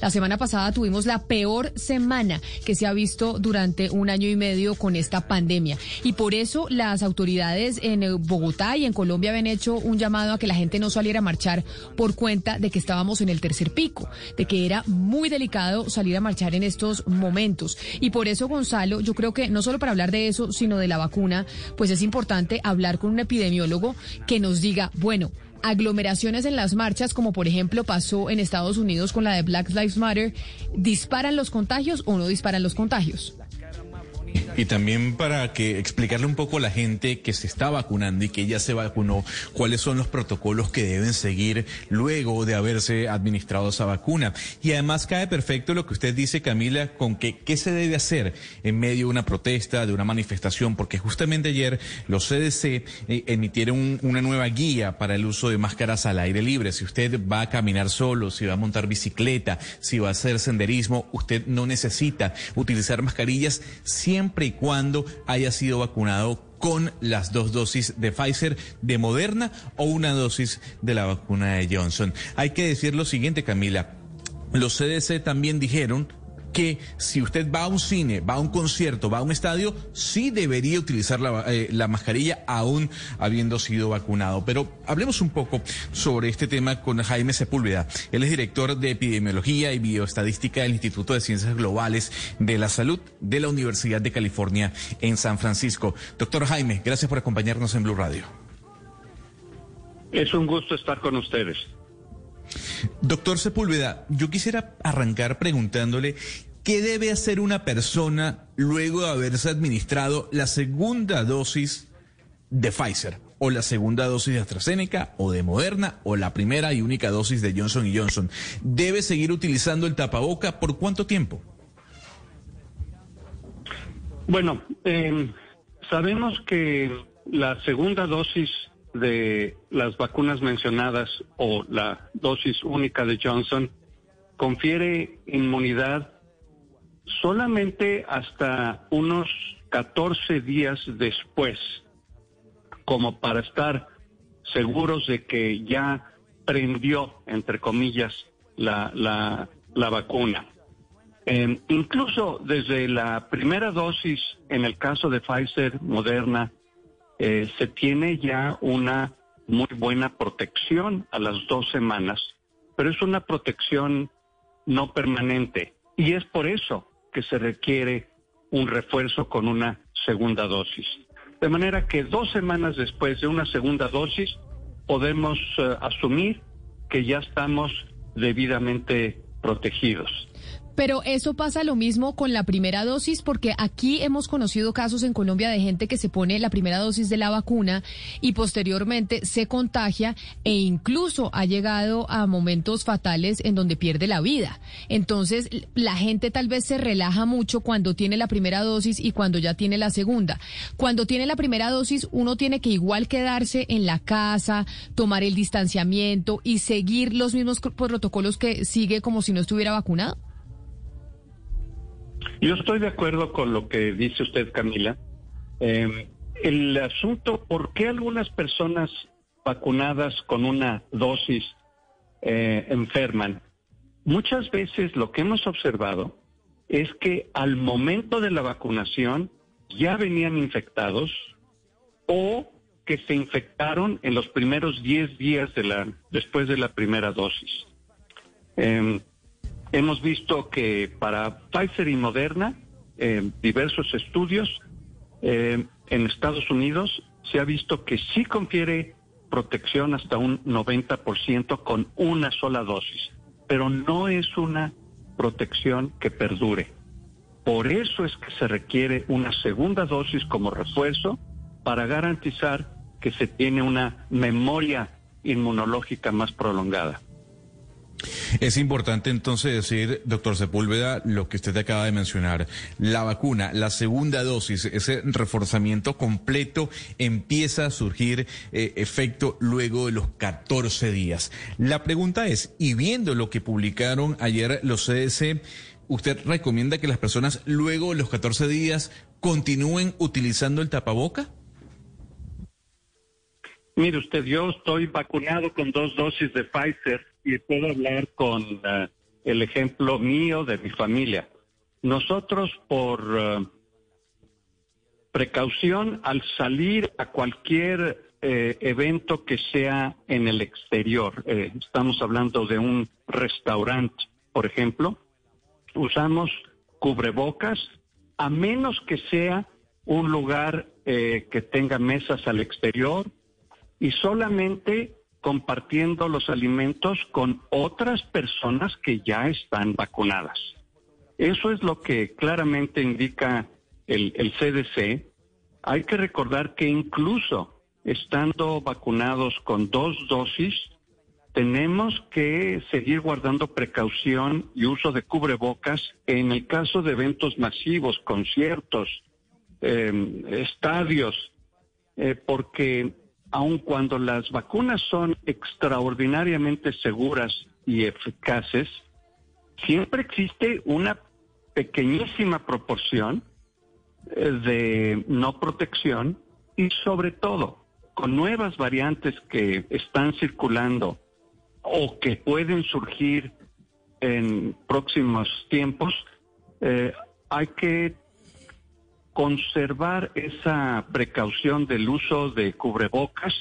La semana pasada tuvimos la peor semana que se ha visto durante un año y medio con esta pandemia. Y por eso las autoridades en Bogotá y en Colombia habían hecho un llamado a que la gente no saliera a marchar por cuenta de que estábamos en el tercer pico, de que era muy delicado salir a marchar en estos momentos. Y por eso, Gonzalo, yo creo que no solo para hablar de eso, sino de la vacuna, pues es importante hablar con un epidemiólogo que nos diga, bueno, aglomeraciones en las marchas, como por ejemplo pasó en Estados Unidos con la de Black Lives Matter, ¿disparan los contagios o no disparan los contagios? Y también para que explicarle un poco a la gente que se está vacunando y que ya se vacunó, cuáles son los protocolos que deben seguir luego de haberse administrado esa vacuna. Y además cae perfecto lo que usted dice, Camila, con que qué se debe hacer en medio de una protesta, de una manifestación, porque justamente ayer los CDC eh, emitieron una nueva guía para el uso de máscaras al aire libre. Si usted va a caminar solo, si va a montar bicicleta, si va a hacer senderismo, usted no necesita utilizar mascarillas siempre y cuando haya sido vacunado con las dos dosis de Pfizer, de Moderna o una dosis de la vacuna de Johnson. Hay que decir lo siguiente, Camila. Los CDC también dijeron que si usted va a un cine, va a un concierto, va a un estadio, sí debería utilizar la, eh, la, mascarilla aún habiendo sido vacunado. Pero hablemos un poco sobre este tema con Jaime Sepúlveda. Él es director de epidemiología y bioestadística del Instituto de Ciencias Globales de la Salud de la Universidad de California en San Francisco. Doctor Jaime, gracias por acompañarnos en Blue Radio. Es un gusto estar con ustedes. Doctor Sepúlveda, yo quisiera arrancar preguntándole qué debe hacer una persona luego de haberse administrado la segunda dosis de Pfizer o la segunda dosis de AstraZeneca o de Moderna o la primera y única dosis de Johnson Johnson. ¿Debe seguir utilizando el tapaboca por cuánto tiempo? Bueno, eh, sabemos que la segunda dosis de las vacunas mencionadas o la dosis única de Johnson confiere inmunidad solamente hasta unos 14 días después, como para estar seguros de que ya prendió, entre comillas, la, la, la vacuna. Eh, incluso desde la primera dosis, en el caso de Pfizer, Moderna, eh, se tiene ya una muy buena protección a las dos semanas, pero es una protección no permanente y es por eso que se requiere un refuerzo con una segunda dosis. De manera que dos semanas después de una segunda dosis podemos eh, asumir que ya estamos debidamente protegidos. Pero eso pasa lo mismo con la primera dosis, porque aquí hemos conocido casos en Colombia de gente que se pone la primera dosis de la vacuna y posteriormente se contagia e incluso ha llegado a momentos fatales en donde pierde la vida. Entonces, la gente tal vez se relaja mucho cuando tiene la primera dosis y cuando ya tiene la segunda. Cuando tiene la primera dosis, uno tiene que igual quedarse en la casa, tomar el distanciamiento y seguir los mismos protocolos que sigue como si no estuviera vacunado. Yo estoy de acuerdo con lo que dice usted, Camila. Eh, el asunto, ¿por qué algunas personas vacunadas con una dosis eh, enferman? Muchas veces lo que hemos observado es que al momento de la vacunación ya venían infectados o que se infectaron en los primeros 10 días de la, después de la primera dosis. Eh, Hemos visto que para Pfizer y Moderna, eh, diversos estudios eh, en Estados Unidos, se ha visto que sí confiere protección hasta un 90% con una sola dosis, pero no es una protección que perdure. Por eso es que se requiere una segunda dosis como refuerzo para garantizar que se tiene una memoria inmunológica más prolongada. Es importante entonces decir, doctor Sepúlveda, lo que usted acaba de mencionar. La vacuna, la segunda dosis, ese reforzamiento completo empieza a surgir eh, efecto luego de los 14 días. La pregunta es, y viendo lo que publicaron ayer los CDC, ¿usted recomienda que las personas luego de los 14 días continúen utilizando el tapaboca? Mire usted, yo estoy vacunado con dos dosis de Pfizer y puedo hablar con uh, el ejemplo mío de mi familia. Nosotros por eh, precaución al salir a cualquier eh, evento que sea en el exterior, eh, estamos hablando de un restaurante, por ejemplo, usamos cubrebocas a menos que sea un lugar que tenga mesas al exterior y solamente compartiendo los alimentos con otras personas que ya están vacunadas. Eso es lo que claramente indica el, CDC. Hay que recordar que incluso estando vacunados con dos dosis, tenemos que seguir guardando precaución y uso de cubrebocas en el caso de eventos masivos, conciertos, em, estadios, eh, porque aun cuando las vacunas son extraordinariamente seguras y eficaces, siempre existe una pequeñísima proporción eh, de no protección y sobre todo con nuevas variantes que están circulando o que pueden surgir en próximos tiempos, eh, hay que conservar esa precaución del uso de cubrebocas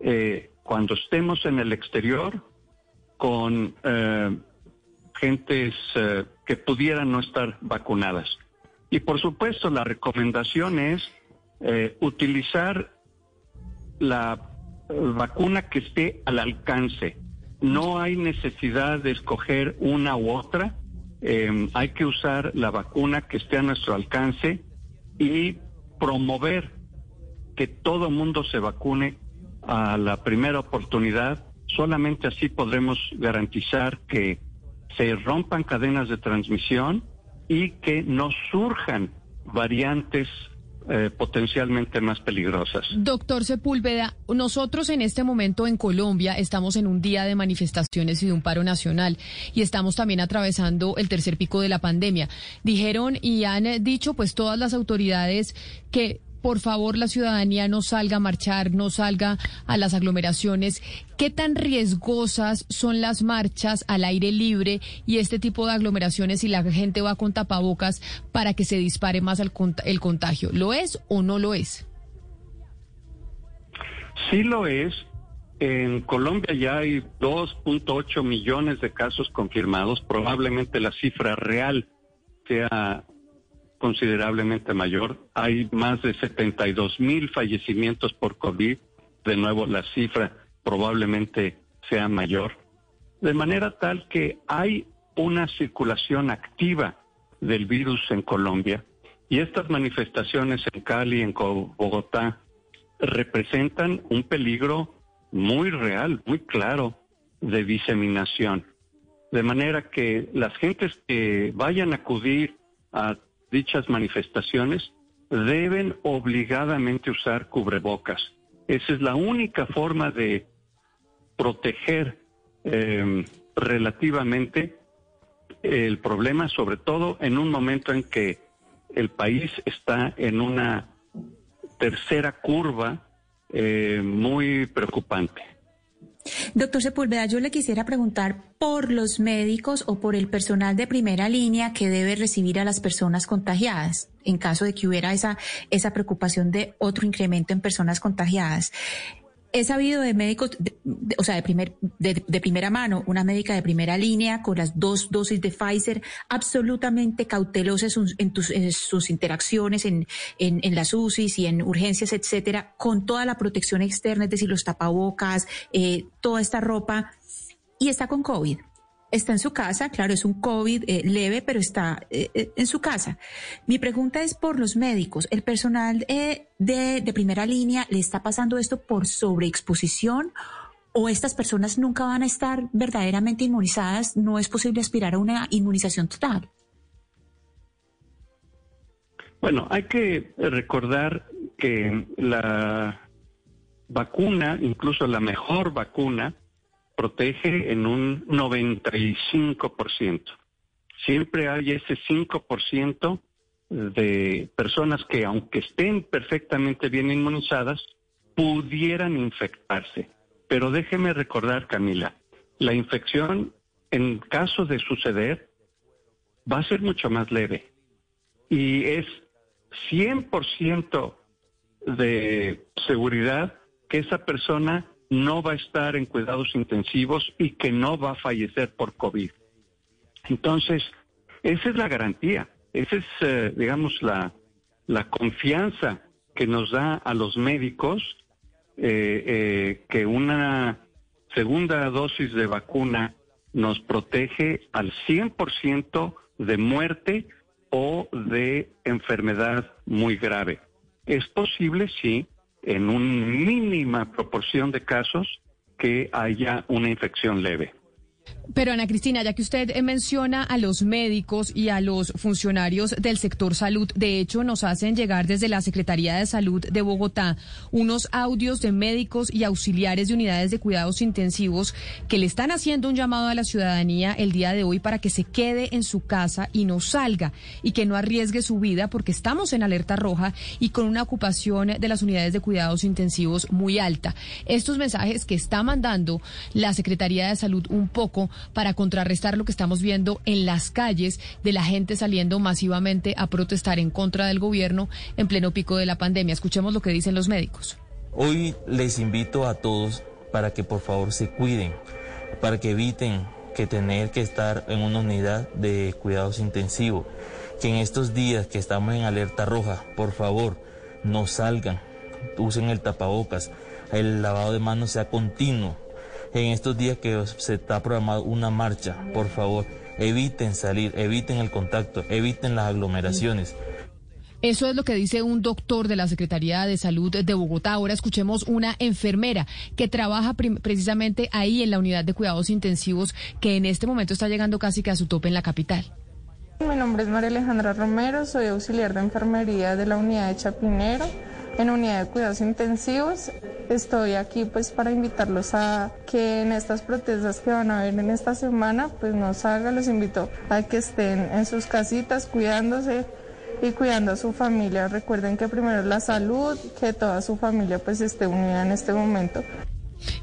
eh, cuando estemos en el exterior con eh, gentes eh, que pudieran no estar vacunadas. Y por supuesto la recomendación es utilizar la vacuna que esté al alcance. No hay necesidad de escoger una u otra. hay que usar la vacuna que esté a nuestro alcance y promover que todo mundo se vacune a la primera oportunidad. Solamente así podremos garantizar que se rompan cadenas de transmisión y que no surjan variantes eh, potencialmente más peligrosas. Doctor Sepúlveda, nosotros en este momento en Colombia estamos en un día de manifestaciones y de un paro nacional y estamos también atravesando el tercer pico de la pandemia. Dijeron y han dicho pues todas las autoridades que por favor la ciudadanía no salga a marchar, no salga a las aglomeraciones. ¿Qué tan riesgosas son las marchas al aire libre y este tipo de aglomeraciones si la gente va con tapabocas para que se dispare más el, contagio? ¿Lo es o no lo es? Sí lo es. En Colombia ya hay 2.8 millones de casos confirmados. Probablemente la cifra real sea considerablemente mayor. Hay más de 72 mil fallecimientos por COVID. De nuevo, la cifra probablemente sea mayor. De manera tal que hay una circulación activa del virus en Colombia y estas manifestaciones en Cali, en Bogotá, representan un peligro muy real, muy claro de diseminación. De manera que las gentes que vayan a acudir a dichas manifestaciones deben obligadamente usar cubrebocas. Esa es la única forma de proteger em, relativamente el problema, sobre todo en un momento en que el país está en una tercera curva eh, muy preocupante. Doctor Sepúlveda, yo le quisiera preguntar por los médicos o por el personal de primera línea que debe recibir a las personas contagiadas, en caso de que hubiera esa, esa preocupación de otro incremento en personas contagiadas. He sabido de médicos, o sea, de, primer, de, primera mano, una médica de primera línea con las dos dosis de Pfizer, absolutamente cautelosa en, sus interacciones en, en, las UCIs y en urgencias, etcétera, con toda la protección externa, es decir, los tapabocas, eh, toda esta ropa, y está con COVID está en su casa, claro, es un COVID eh, leve, pero está eh, eh, en su casa. Mi pregunta es por los médicos. ¿El personal de, de primera línea le está pasando esto por sobreexposición? ¿O estas personas nunca van a estar verdaderamente inmunizadas? ¿No es posible aspirar a una inmunización total? Bueno, hay que recordar que la vacuna, incluso la mejor vacuna, protege en un 95%. Siempre hay ese 5% de personas que, aunque estén perfectamente bien inmunizadas, pudieran infectarse. Pero déjeme recordar, Camila, la infección en caso de suceder, va a ser mucho más leve. Y es 100% de seguridad que esa persona no va a estar en cuidados intensivos y que no va a fallecer por COVID. Entonces, esa es la garantía, esa es, eh, digamos, la, la confianza que nos da a los médicos eh, eh, que una segunda dosis de vacuna nos protege al 100% de muerte o de enfermedad muy grave. Es posible, sí, en una mínima proporción de casos que haya una infección leve. Pero Ana Cristina, ya que usted eh, menciona a los médicos y a los funcionarios del sector salud, de hecho nos hacen llegar desde la Secretaría de Salud de Bogotá unos audios de médicos y auxiliares de unidades de cuidados intensivos que le están haciendo un llamado a la ciudadanía el día de hoy para que se quede en su casa y no salga y que no arriesgue su vida porque estamos en alerta roja y con una ocupación de las unidades de cuidados intensivos muy alta. Estos mensajes que está mandando la Secretaría de Salud un poco para contrarrestar lo que estamos viendo en las calles de la gente saliendo masivamente a protestar en contra del gobierno en pleno pico de la pandemia. Escuchemos lo que dicen los médicos. Hoy les invito a todos para que por favor se cuiden, para que eviten que tener que estar en una unidad de cuidados intensivos, que en estos días que estamos en alerta roja, por favor, no salgan, usen el tapabocas, el lavado de manos sea continuo, en estos días que se está programada una marcha, por favor, eviten salir, eviten el contacto, eviten las aglomeraciones. Eso es lo que dice un doctor de la Secretaría de Salud de Bogotá. Ahora escuchemos una enfermera que trabaja precisamente ahí en la unidad de cuidados intensivos que en este momento está llegando casi que a su tope en la capital. Mi nombre es María Alejandra Romero, soy auxiliar de enfermería de la unidad de Chapinero en unidad de cuidados intensivos. Estoy aquí pues para invitarlos a que en estas protestas que van a haber en esta semana pues no salgan, los invito a que estén en sus casitas cuidándose y cuidando a su familia. Recuerden que primero la salud, que toda su familia pues esté unida en este momento.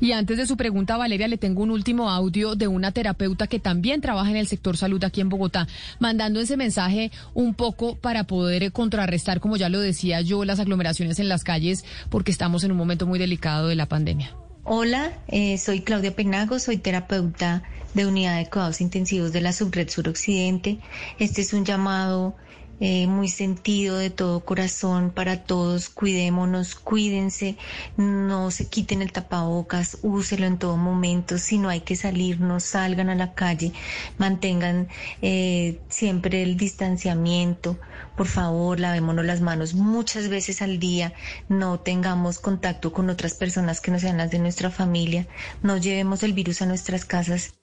Y antes de su pregunta, Valeria, le tengo un último audio de una terapeuta que también trabaja en el sector salud aquí en Bogotá, mandando ese mensaje un poco para poder contrarrestar, como ya lo decía yo, las aglomeraciones en las calles, porque estamos en un momento muy delicado de la pandemia. Hola, eh, soy Claudia Penago, soy terapeuta de unidad de cuidados intensivos de la Subred Suroccidente. Este es un llamado eh, muy sentido de todo corazón para todos. Cuidémonos, cuídense, no se quiten el tapabocas, úselo en todo momento. Si no hay que salir, no salgan a la calle, mantengan eh, siempre el distanciamiento. Por favor, lavémonos las manos muchas veces al día, no tengamos contacto con otras personas que no sean las de nuestra familia, no llevemos el virus a nuestras casas.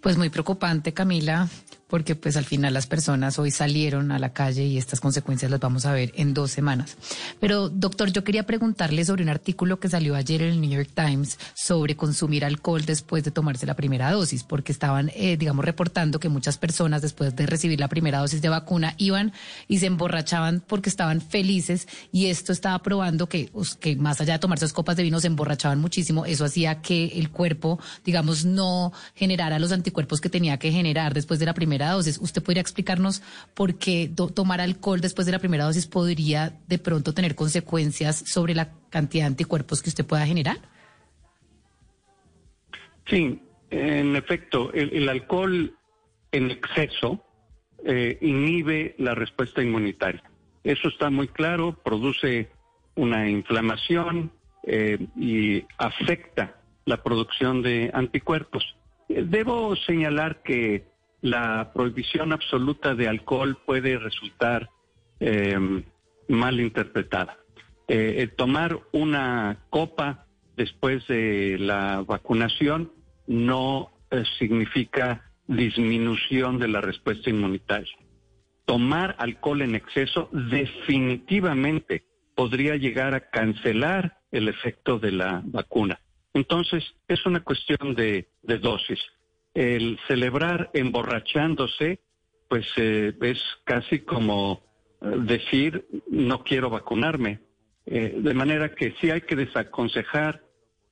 Pues muy preocupante, Camila porque pues al final las personas hoy salieron a la calle y estas consecuencias las vamos a ver en dos semanas. Pero doctor, yo quería preguntarle sobre un artículo que salió ayer en el New York Times sobre consumir alcohol después de tomarse la primera dosis, porque estaban, eh, digamos, reportando que muchas personas después de recibir la primera dosis de vacuna iban y se emborrachaban porque estaban felices y esto estaba probando que, más allá de tomarse dos copas de vino se emborrachaban muchísimo, eso hacía que el cuerpo, digamos, no generara los anticuerpos que tenía que generar después de la primera dosis. ¿Usted podría explicarnos por qué tomar alcohol después de la primera dosis podría de pronto tener consecuencias sobre la cantidad de anticuerpos que usted pueda generar? Sí, en efecto, el, alcohol en exceso eh, inhibe la respuesta inmunitaria. Eso está muy claro, produce una inflamación eh, y afecta la producción de anticuerpos. Eh, debo señalar que la prohibición absoluta de alcohol puede resultar em, mal interpretada. Eh, tomar una copa después de la vacunación no eh, significa disminución de la respuesta inmunitaria. Tomar alcohol en exceso definitivamente podría llegar a cancelar el efecto de la vacuna. Entonces, es una cuestión de dosis el celebrar emborrachándose, pues eh, es casi como eh, decir no quiero vacunarme. Eh, de manera que sí hay que desaconsejar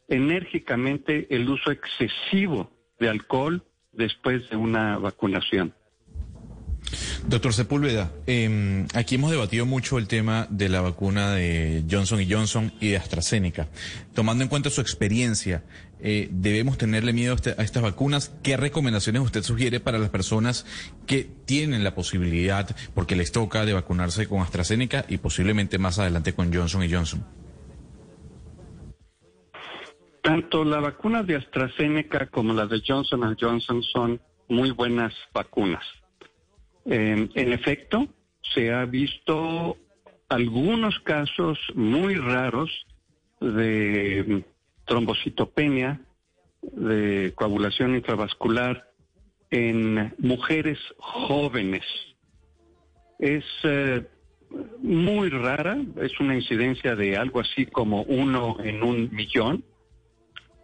enérgicamente el uso excesivo de alcohol después de una vacunación. Doctor Sepúlveda, eh, aquí hemos debatido mucho el tema de la vacuna de Johnson Johnson y de AstraZeneca. Tomando en cuenta su experiencia, eh, ¿debemos tenerle miedo a, este, a, estas vacunas? ¿Qué recomendaciones usted sugiere para las personas que tienen la posibilidad, porque les toca, de vacunarse con AstraZeneca y posiblemente más adelante con Johnson Johnson? Tanto la vacuna de AstraZeneca como la de Johnson Johnson son muy buenas vacunas. Eh, en efecto, se ha visto algunos casos muy raros de trombocitopenia, de coagulación intravascular en mujeres jóvenes. Es eh, muy rara, es una incidencia de algo así como uno en un millón.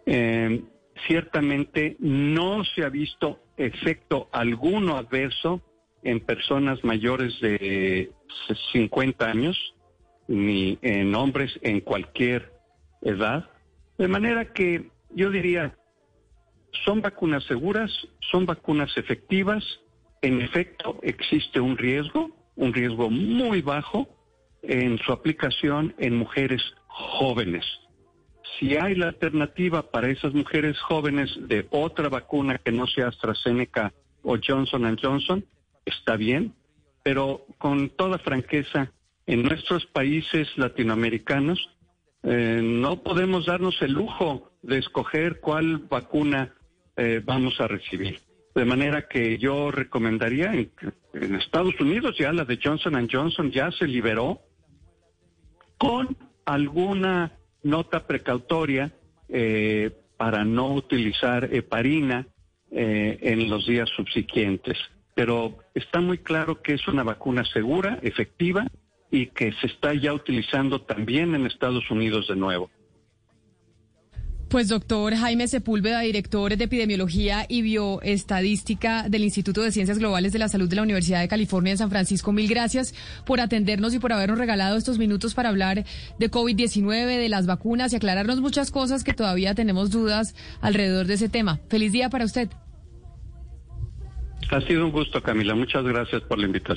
Eh, ciertamente no se ha visto efecto alguno adverso en personas mayores de 50 años ni en hombres en cualquier edad. De manera que yo diría, son vacunas seguras, son vacunas efectivas, en efecto existe un riesgo, un riesgo muy bajo en su aplicación en mujeres jóvenes. Si hay la alternativa para esas mujeres jóvenes de otra vacuna que no sea AstraZeneca o Johnson Johnson, está bien, pero con toda franqueza, en nuestros países latinoamericanos eh, no podemos darnos el lujo de escoger cuál vacuna eh, vamos a recibir. De manera que yo recomendaría, en, Estados Unidos ya la de Johnson Johnson ya se liberó con alguna nota precautoria eh, para no utilizar heparina en los días subsiguientes pero está muy claro que es una vacuna segura, efectiva y que se está ya utilizando también en Estados Unidos de nuevo. Pues doctor Jaime Sepúlveda, director de epidemiología y bioestadística del Instituto de Ciencias Globales de la Salud de la Universidad de California en San Francisco, mil gracias por atendernos y por habernos regalado estos minutos para hablar de COVID-19, de las vacunas y aclararnos muchas cosas que todavía tenemos dudas alrededor de ese tema. Feliz día para usted. Ha sido un gusto, Camila. Muchas gracias por la invitación.